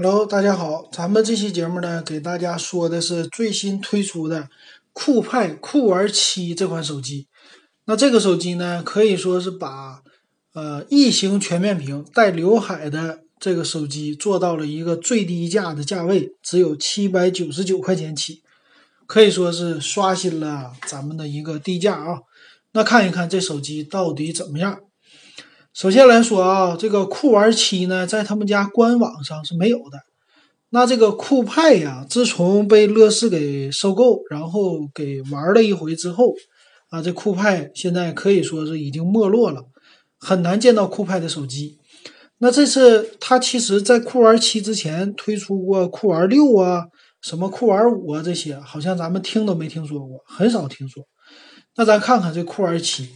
Hello，大家好，咱们这期节目呢，给大家说的是最新推出的酷派酷玩七这款手机。那这个手机呢，可以说是把呃异形全面屏带刘海的这个手机做到了一个最低价的价位，只有七百九十九块钱起，可以说是刷新了咱们的一个低价啊。那看一看这手机到底怎么样？首先来说啊，这个酷玩七呢，在他们家官网上是没有的。那这个酷派呀，自从被乐视给收购，然后给玩了一回之后，啊，这酷派现在可以说是已经没落了，很难见到酷派的手机。那这次它其实在酷玩七之前推出过酷玩六啊，什么酷玩五啊这些，好像咱们听都没听说过，很少听说。那咱看看这酷玩七。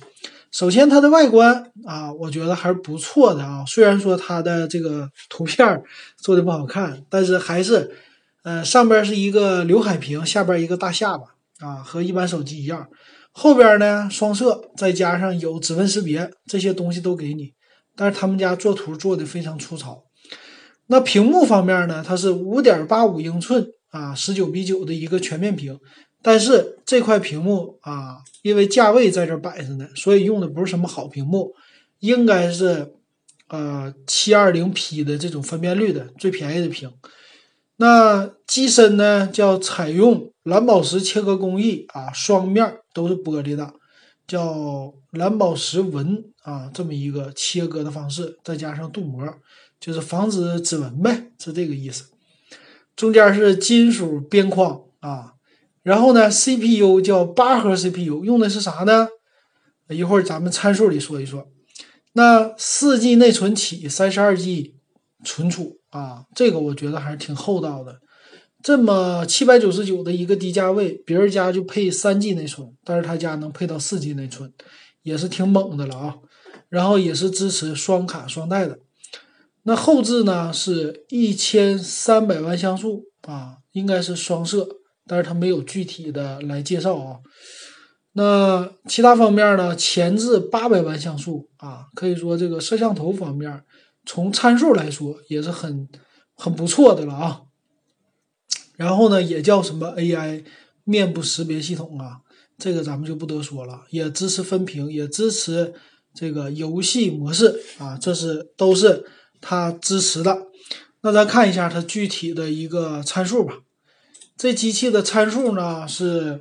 首先，它的外观啊，我觉得还是不错的啊。虽然说它的这个图片做的不好看，但是还是，呃，上边是一个刘海屏，下边一个大下巴啊，和一般手机一样。后边呢双摄，再加上有指纹识别，这些东西都给你。但是他们家做图做的非常粗糙。那屏幕方面呢，它是五点八五英寸啊，十九比九的一个全面屏。但是这块屏幕啊，因为价位在这摆着呢，所以用的不是什么好屏幕，应该是呃七二零 P 的这种分辨率的最便宜的屏。那机身呢，叫采用蓝宝石切割工艺啊，双面都是玻璃的，叫蓝宝石纹啊，这么一个切割的方式，再加上镀膜，就是防止指纹呗，是这个意思。中间是金属边框啊。然后呢，CPU 叫八核 CPU，用的是啥呢？一会儿咱们参数里说一说。那四 G 内存起，三十二 G 存储啊，这个我觉得还是挺厚道的。这么七百九十九的一个低价位，别人家就配三 G 内存，但是他家能配到四 G 内存，也是挺猛的了啊。然后也是支持双卡双待的。那后置呢是一千三百万像素啊，应该是双摄。但是它没有具体的来介绍啊。那其他方面呢？前置八百万像素啊，可以说这个摄像头方面，从参数来说也是很很不错的了啊。然后呢，也叫什么 AI 面部识别系统啊，这个咱们就不多说了。也支持分屏，也支持这个游戏模式啊，这是都是它支持的。那咱看一下它具体的一个参数吧。这机器的参数呢是，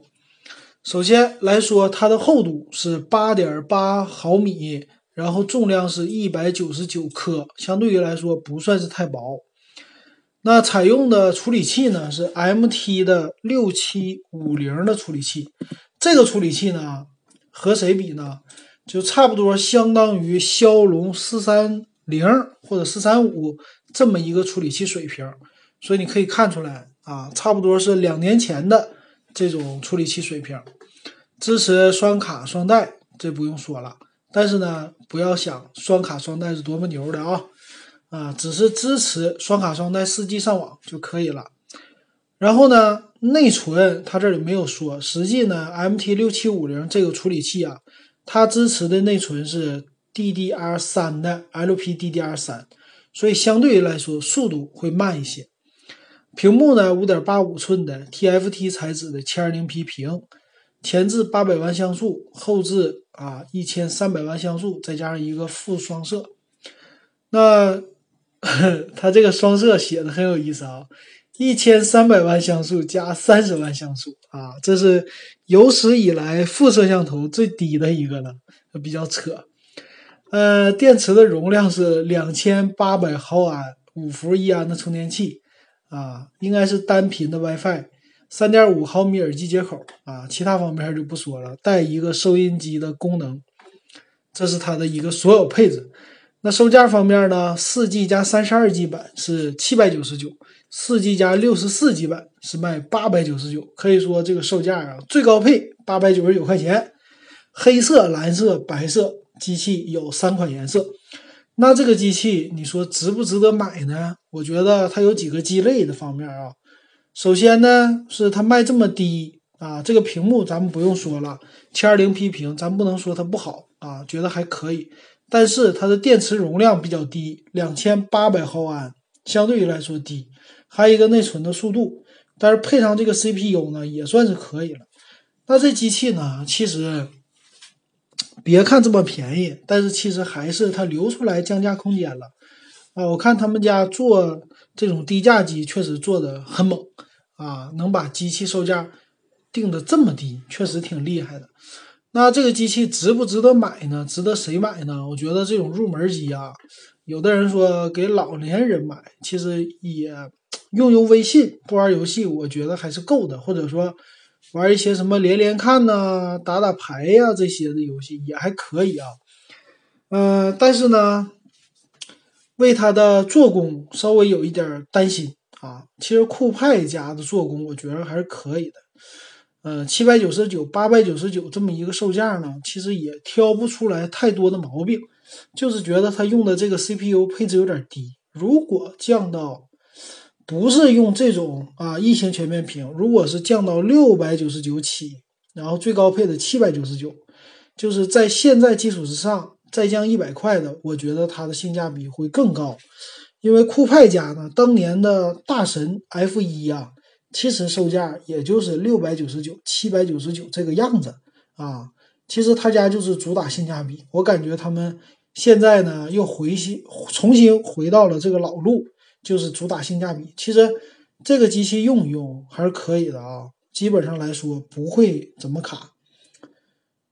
首先来说，它的厚度是八点八毫米，然后重量是一百九十九克，相对于来说不算是太薄。那采用的处理器呢是 MT 的六七五零的处理器，这个处理器呢和谁比呢？就差不多相当于骁龙四三零或者四三五这么一个处理器水平，所以你可以看出来。啊，差不多是两年前的这种处理器水平，支持双卡双待，这不用说了。但是呢，不要想双卡双待是多么牛的啊，啊，只是支持双卡双待四 G 上网就可以了。然后呢，内存它这里没有说，实际呢，MT 六七五零这个处理器啊，它支持的内存是 DDR 三的 LPDDR 三，所以相对来说速度会慢一些。屏幕呢，五点八五寸的 TFT 材质的七二零 P 屏，前置八百万像素，后置啊一千三百万像素，再加上一个副双摄。那 它这个双摄写的很有意思啊，一千三百万像素加三十万像素啊，这是有史以来副摄像头最低的一个了，比较扯。呃，电池的容量是两千八百毫安，五伏一安的充电器。啊，应该是单频的 WiFi，三点五毫米耳机接口啊，其他方面就不说了，带一个收音机的功能，这是它的一个所有配置。那售价方面呢，四 G 加三十二 G 版是七百九十九，四 G 加六十四 G 版是卖八百九十九，可以说这个售价啊，最高配八百九十九块钱，黑色、蓝色、白色，机器有三款颜色。那这个机器你说值不值得买呢？我觉得它有几个鸡肋的方面啊。首先呢，是它卖这么低啊，这个屏幕咱们不用说了，七二零 P 屏，咱不能说它不好啊，觉得还可以。但是它的电池容量比较低，两千八百毫安相对于来说低，还有一个内存的速度，但是配上这个 CPU 呢，也算是可以了。那这机器呢，其实别看这么便宜，但是其实还是它留出来降价空间了啊！我看他们家做这种低价机，确实做的很猛啊，能把机器售价定的这么低，确实挺厉害的。那这个机器值不值得买呢？值得谁买呢？我觉得这种入门机啊，有的人说给老年人买，其实也用用微信不玩游戏，我觉得还是够的。或者说玩一些什么连连看呐、打打牌呀这些的游戏也还可以啊。嗯，但是呢，为它的做工稍微有一点担心啊。其实酷派家的做工，我觉得还是可以的。呃，七百九十九、八百九十九这么一个售价呢，其实也挑不出来太多的毛病，就是觉得它用的这个 CPU 配置有点低。如果降到不是用这种啊异形全面屏，如果是降到六百九十九起，然后最高配的七百九十九，就是在现在基础之上再降一百块的，我觉得它的性价比会更高。因为酷派家呢，当年的大神 F 一呀。其实售价也就是六百九十九、七百九十九这个样子啊。其实他家就是主打性价比，我感觉他们现在呢又回新，重新回到了这个老路，就是主打性价比。其实这个机器用一用还是可以的啊，基本上来说不会怎么卡。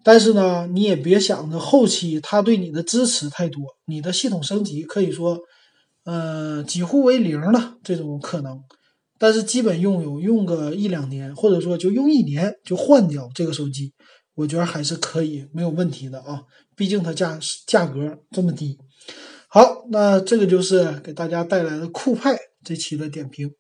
但是呢，你也别想着后期它对你的支持太多，你的系统升级可以说，呃，几乎为零了这种可能。但是基本用有用个一两年，或者说就用一年就换掉这个手机，我觉得还是可以没有问题的啊。毕竟它价价格这么低。好，那这个就是给大家带来的酷派这期的点评。